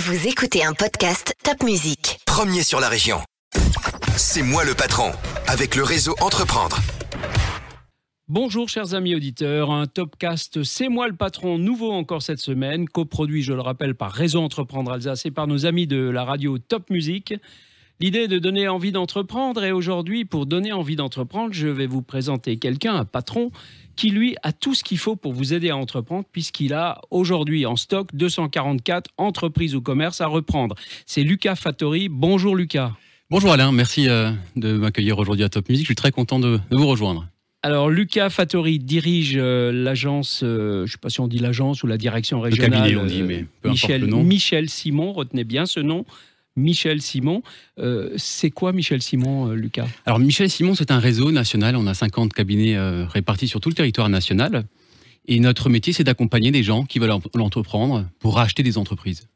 Vous écoutez un podcast Top Music. Premier sur la région. C'est moi le patron, avec le réseau Entreprendre. Bonjour chers amis auditeurs, un Topcast C'est moi le patron, nouveau encore cette semaine, coproduit, je le rappelle, par Réseau Entreprendre Alsace et par nos amis de la radio Top Music. L'idée est de donner envie d'entreprendre et aujourd'hui, pour donner envie d'entreprendre, je vais vous présenter quelqu'un, un patron, qui lui a tout ce qu'il faut pour vous aider à entreprendre puisqu'il a aujourd'hui en stock 244 entreprises ou commerces à reprendre. C'est Lucas Fattori. Bonjour Lucas. Bonjour Alain, merci euh, de m'accueillir aujourd'hui à Top Music. Je suis très content de, vous rejoindre. Alors, Lucas Fattori dirige euh, l'agence, euh, je ne sais pas si on dit l'agence ou la direction Le régionale. cabinet, on dit, mais peu Michel, importe le nom. Michel Simon, retenez bien ce nom. Michel Simon. Euh, c'est quoi Michel Simon, euh, Lucas? Alors, Michel Simon, c'est un réseau national. On a 50 cabinets euh, répartis sur tout le territoire national. Et notre métier, c'est d'accompagner des gens qui veulent en- l'entreprendre pour racheter des entreprises.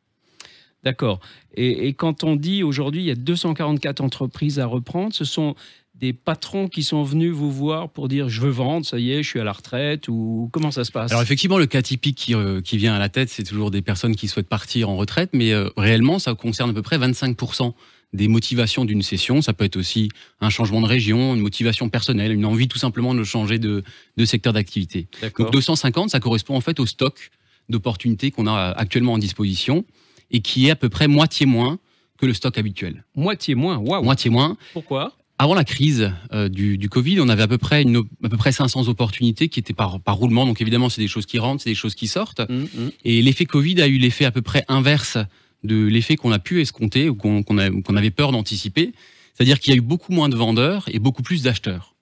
D'accord. Et, et quand on dit aujourd'hui, il y a 244 entreprises à reprendre, ce sont des patrons qui sont venus vous voir pour dire je veux vendre, ça y est, je suis à la retraite ou comment ça se passe? Alors, effectivement, le cas typique qui, euh, qui vient à la tête, c'est toujours des personnes qui souhaitent partir en retraite. Mais euh, réellement, ça concerne à peu près 25% des motivations d'une session. Ça peut être aussi un changement de région, une motivation personnelle, une envie tout simplement de changer de, de secteur d'activité. Donc 250, ça correspond en fait au stock d'opportunités qu'on a actuellement en disposition et qui est à peu près moitié moins que le stock habituel. Moitié moins, waouh Moitié moins. Pourquoi? Avant la crise euh, du, du Covid, on avait à peu près, une, à peu près 500 opportunités qui étaient par, par roulement. Donc évidemment, c'est des choses qui rentrent, c'est des choses qui sortent. Hum, hum. Et l'effet Covid a eu l'effet à peu près inverse de l'effet qu'on a pu escompter ou qu'on avait peur d'anticiper. C'est-à-dire qu'il y a eu beaucoup moins de vendeurs et beaucoup plus d'acheteurs.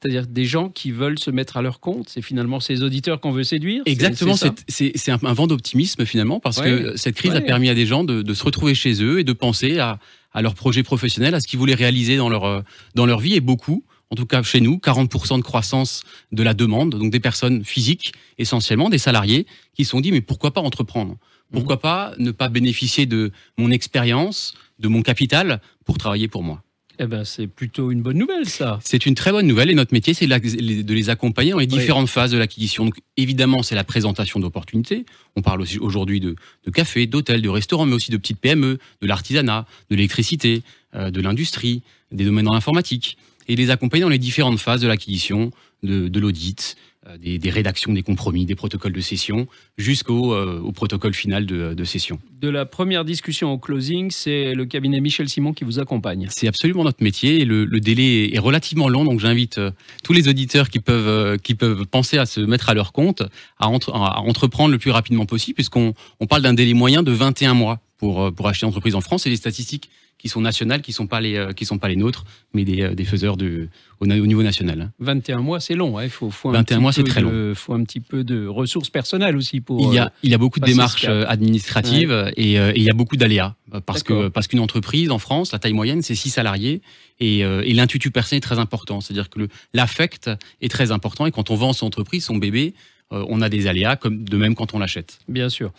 C'est-à-dire des gens qui veulent se mettre à leur compte, c'est finalement ces auditeurs qu'on veut séduire? Exactement, c'est un, un vent d'optimisme finalement, parce Ouais. que cette crise a permis à des gens de, de se retrouver chez eux et de penser à, à leur projet professionnel, à ce qu'ils voulaient réaliser dans leur, euh, dans leur vie, et beaucoup, en tout cas chez nous, 40% de croissance de la demande, donc des personnes physiques essentiellement, des salariés, qui se sont dit, mais pourquoi pas entreprendre? Pourquoi pas ne pas bénéficier de mon expérience, de mon capital pour travailler pour moi? Eh ben, c'est plutôt une bonne nouvelle, ça. c'est une très bonne nouvelle et notre métier, c'est de les accompagner dans les différentes phases de l'acquisition. Donc, évidemment, c'est la présentation d'opportunités. On parle aussi aujourd'hui de, de café, d'hôtel, de restaurants, mais aussi de petites PME, de l'artisanat, de l'électricité, euh, de l'industrie, des domaines dans l'informatique. Et les accompagner dans les différentes phases de l'acquisition, de, de l'audit, des, des rédactions, des compromis, des protocoles de cession, jusqu'au euh, au protocole final de, de cession. De la première discussion au closing, c'est le cabinet Michel Simon qui vous accompagne. C'est absolument notre métier et le, le délai est relativement long, donc j'invite euh, tous les auditeurs qui peuvent, euh, qui peuvent penser à se mettre à leur compte à, entre- à entreprendre le plus rapidement possible, puisqu'on on parle d'un délai moyen de 21 mois pour, euh, pour acheter une entreprise en France. Et les statistiques qui sont nationales, qui ne sont, pas les, euh, qui sont pas les nôtres, mais des, euh, des faiseurs de, au, niveau national. hein. 21 mois, c'est long. hein. Faut, faut un 21 petit mois, c'est très de- faut un petit peu de ressources personnelles aussi pour. Il y euh, a, il y a beaucoup de démarches euh, administratives et, euh, et il y a beaucoup d'aléas. euh, Parce que parce qu'une entreprise en France, la taille moyenne, c'est 6 salariés et, euh, et l'intuitu personnel est très important. C'est-à-dire que l'affect est très important et quand on vend son entreprise, son bébé, euh, on a des aléas, comme de même quand on l'achète. Bien sûr.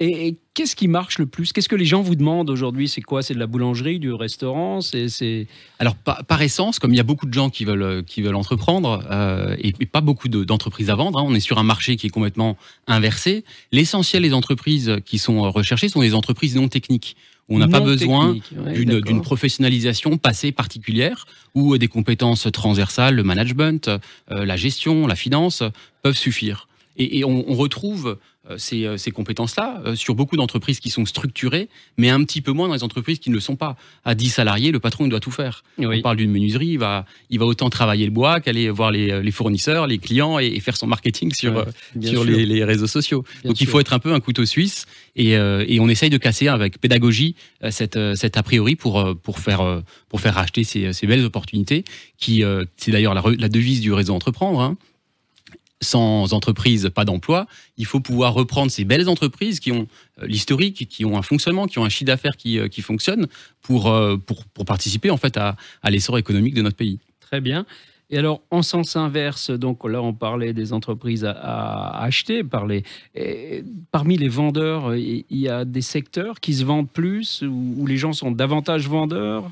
Et, et qu'est-ce qui marche le plus? Qu'est-ce que les gens vous demandent aujourd'hui? C'est quoi? C'est de la boulangerie, du restaurant? C'est c'est- Alors par, par essence, comme il y a beaucoup de gens qui veulent euh, qui veulent entreprendre euh, et, et pas beaucoup de- d'entreprises à vendre, hein, on est sur un marché qui est complètement inversé. L'essentiel des entreprises qui sont euh, recherchées sont des entreprises non techniques. On n'a pas besoin. Ouais, d'une professionnalisation passée particulière où des compétences transversales, le management, euh, la gestion, la finance peuvent suffire. Et, et on, on retrouve ces, euh, ces compétences-là euh, sur beaucoup d'entreprises qui sont structurées, mais un petit peu moins dans les entreprises qui ne le sont pas. À 10 salariés, le patron il doit tout faire. Oui. On parle d'une menuiserie, il va, il va autant travailler le bois qu'aller voir les, les fournisseurs, les clients et, et faire son marketing sur, Ouais, euh, sur les, les réseaux sociaux. Bien Donc il faut être un peu un couteau suisse et, euh, et on essaye de casser avec pédagogie euh, cette, euh, cette a priori pour, euh, pour, faire, euh, pour faire racheter ces, ces belles opportunités qui, euh, c'est d'ailleurs la, la devise du réseau Entreprendre. hein. Sans entreprise, pas d'emploi. Il faut pouvoir reprendre ces belles entreprises qui ont euh, l'historique, qui ont un fonctionnement, qui ont un chiffre d'affaires qui, euh, qui fonctionne pour, euh, pour, pour participer en fait à, l'essor économique de notre pays. Très bien. Et alors, en sens inverse, donc là, on parlait des entreprises à, acheter. Parmi les vendeurs, il y a des secteurs qui se vendent plus, où, les gens sont davantage vendeurs?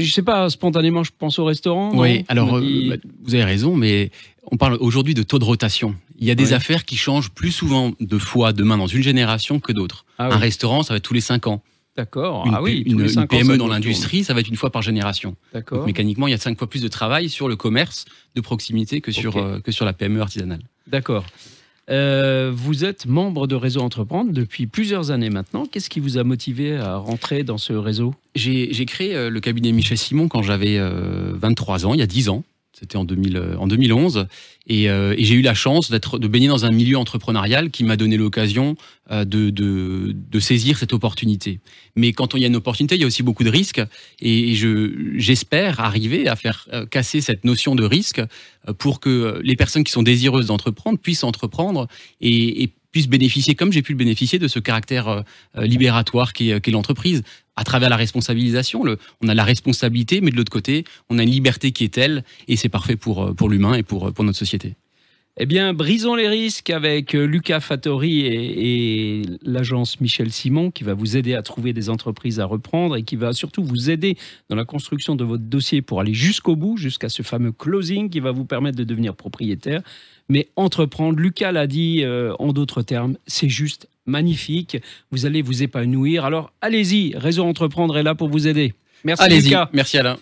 Je sais pas, spontanément, je pense au restaurant. Oui, alors euh, bah, vous avez raison, mais on parle aujourd'hui de taux de rotation. Il y a des affaires qui changent plus souvent de fois, de main dans une génération que d'autres. Ah oui, Un restaurant, ça va être tous les cinq ans. D'accord. Une, ah oui, une- une ans, PME dans l'industrie, ça va être une fois par génération. D'accord. Mécaniquement, il y a cinq fois plus de travail sur le commerce de proximité que sur, euh, que sur la PME artisanale. D'accord. Euh, vous êtes membre de Réseau Entreprendre depuis plusieurs années maintenant. Qu'est-ce qui vous a motivé à rentrer dans ce réseau? J'ai créé euh, le cabinet Michel Simon quand j'avais euh, 23 ans, il y a 10 ans. C'était en, 2000, euh, en 2011. Et, euh, et j'ai eu la chance d'être, de baigner dans un milieu entrepreneurial qui m'a donné l'occasion euh, de, saisir cette opportunité. Mais quand il y a une opportunité, il y a aussi beaucoup de risques. Et je, j'espère arriver à faire casser cette notion de risque pour que les personnes qui sont désireuses d'entreprendre puissent entreprendre et, et puissent bénéficier, comme j'ai pu le bénéficier, de ce caractère euh, euh, libératoire qu'est, qu'est l'entreprise à travers la responsabilisation. On a la responsabilité, mais de l'autre côté, on a une liberté qui est telle, et c'est parfait pour, euh, l'humain et pour notre société. Eh bien, brisons les risques avec euh, Lucas Fattori et, et l'agence Michel Simon qui va vous aider à trouver des entreprises à reprendre et qui va surtout vous aider dans la construction de votre dossier pour aller jusqu'au bout, jusqu'à ce fameux closing qui va vous permettre de devenir propriétaire. Mais entreprendre, Lucas l'a dit euh, en d'autres termes, c'est juste magnifique. Vous allez vous épanouir. Alors allez-y, Réseau Entreprendre est là pour vous aider. Merci Allez-y, Lucas. merci Alain.